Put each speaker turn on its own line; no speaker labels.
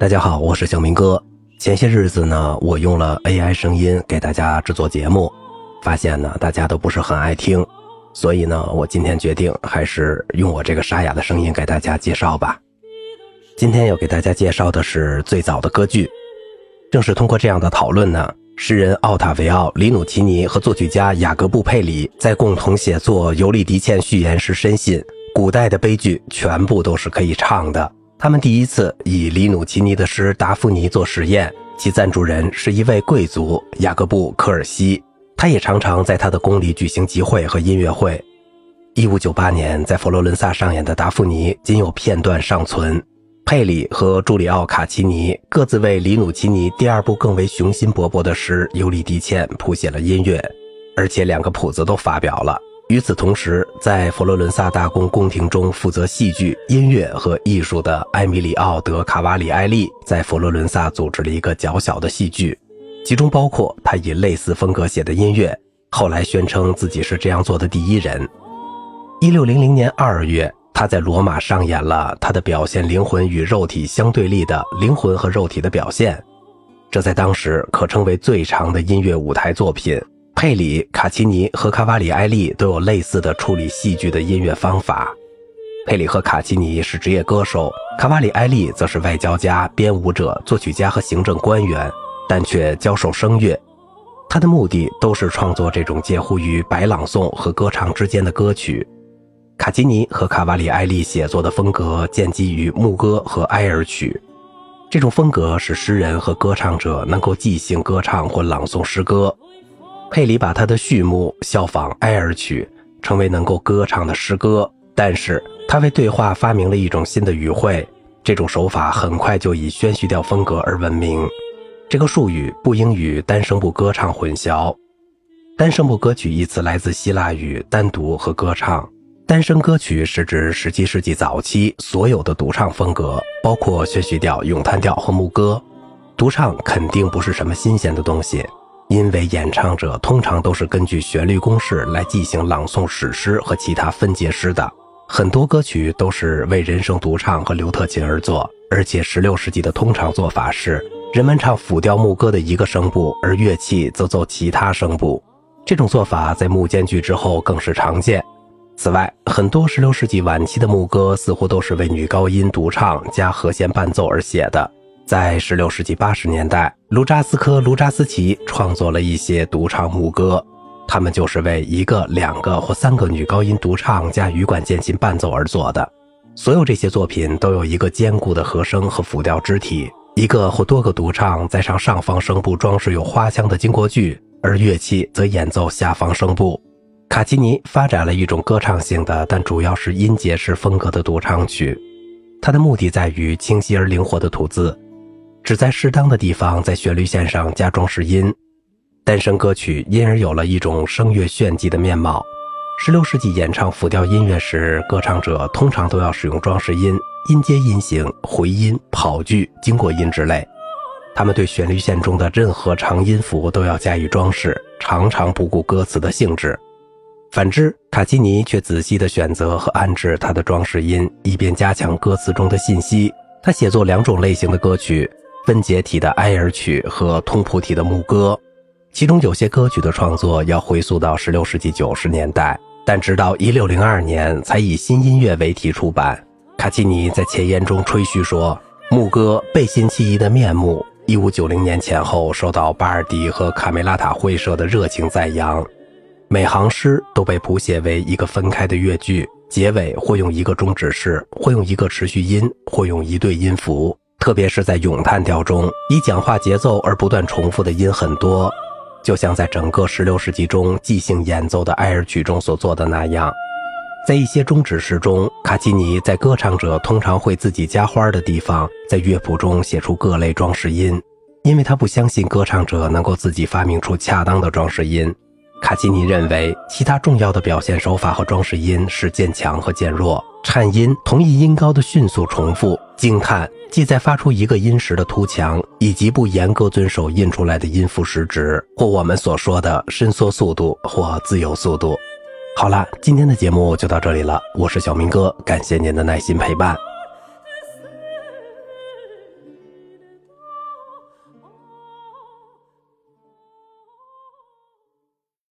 大家好，我是小明哥。前些日子呢，我用了 AI 声音给大家制作节目，发现呢大家都不是很爱听，所以呢，我今天决定还是用我这个沙哑的声音给大家介绍吧。今天要给大家介绍的是最早的歌剧。正是通过这样的讨论呢，诗人奥塔维奥·里努奇尼和作曲家雅各布·佩里在共同写作《尤利迪茜》序言时深信，古代的悲剧全部都是可以唱的。他们第一次以里努奇尼的诗《达芙妮》做实验，其赞助人是一位贵族雅各布·科尔西，他也常常在他的宫里举行集会和音乐会。一五九八年在佛罗伦萨上演的《达芙妮》仅有片段尚存。佩里和朱里奥·卡奇尼各自为里努奇尼第二部更为雄心勃勃的诗《尤里迪茜》谱写了音乐，而且两个谱子都发表了。与此同时，在佛罗伦萨大公宫廷中负责戏剧、音乐和艺术的埃米里奥·德卡瓦里埃利，在佛罗伦萨组织了一个较小的戏剧，其中包括他以类似风格写的音乐。后来宣称自己是这样做的第一人。一六零零年二月，他在罗马上演了他的表现灵魂与肉体相对立的灵魂和肉体的表现，这在当时可称为最长的音乐舞台作品。佩里、卡奇尼和卡瓦里埃利都有类似的处理戏剧的音乐方法。佩里和卡奇尼是职业歌手，卡瓦里埃利则是外交家、编舞者、作曲家和行政官员，但却教授声乐。他的目的都是创作这种介乎于白朗诵和歌唱之间的歌曲。卡奇尼和卡瓦里埃利写作的风格建基于牧歌和哀尔曲，这种风格使诗人和歌唱者能够即兴歌唱或朗诵诗歌。佩里把他的序幕效仿哀尔曲，成为能够歌唱的诗歌。但是他为对话发明了一种新的语汇，这种手法很快就以宣叙调风格而闻名。这个术语不应与单声部歌唱混淆。单声部歌曲一词来自希腊语“单独”和“歌唱”。单声歌曲是指17世纪早期所有的独唱风格，包括宣叙调、咏叹调和牧歌。独唱肯定不是什么新鲜的东西。因为演唱者通常都是根据旋律公式来进行朗诵史诗和其他分节诗的，很多歌曲都是为人声独唱和刘特琴而作。而且16世纪的通常做法是，人们唱辅调牧歌的一个声部，而乐器则奏其他声部。这种做法在幕间剧之后更是常见。此外，很多16世纪晚期的牧歌似乎都是为女高音独唱加和弦伴奏而写的。在16世纪80年代，卢扎斯科·卢扎斯奇创作了一些独唱牧歌，他们就是为一个、两个或三个女高音独唱加羽管键琴伴奏而做的。所有这些作品都有一个坚固的和声和辅调肢体，一个或多个独唱在上上方声部装饰有花腔的经过句，而乐器则演奏下方声部。卡奇尼发展了一种歌唱性的，但主要是音节式风格的独唱曲，它的目的在于清晰而灵活的吐字。只在适当的地方在旋律线上加装饰音，单声歌曲因而有了一种声乐炫技的面貌。16世纪演唱浮调音乐时，歌唱者通常都要使用装饰音、音阶、音型、回音、跑句、经过音之类。他们对旋律线中的任何长音符都要加以装饰，常常不顾歌词的性质。反之，卡基尼却仔细地选择和安置他的装饰音，以便加强歌词中的信息。他写作两种类型的歌曲。分解体的哀尔曲和通谱体的牧歌，其中有些歌曲的创作要回溯到16世纪90年代，但直到1602年才以新音乐为题出版。卡奇尼在前言中吹嘘说，牧歌背信弃义的面目，1590年前后受到巴尔迪和卡梅拉塔会社的热情赞扬，每行诗都被谱写为一个分开的乐句，结尾或用一个终止式，或用一个持续音，或用一对音符。特别是在咏叹调中，以讲话节奏而不断重复的音很多，就像在整个16世纪中即兴演奏的哀尔曲中所做的那样。在一些终止式中，卡基尼在歌唱者通常会自己加花的地方，在乐谱中写出各类装饰音，因为他不相信歌唱者能够自己发明出恰当的装饰音。卡基尼认为，其他重要的表现手法和装饰音是渐强和渐弱、颤音、同一音高的迅速重复、惊叹，即在发出一个音时的突强，以及不严格遵守印出来的音符时值，或我们所说的伸缩速度或自由速度。好啦，今天的节目就到这里了，我是小明哥，感谢您的耐心陪伴。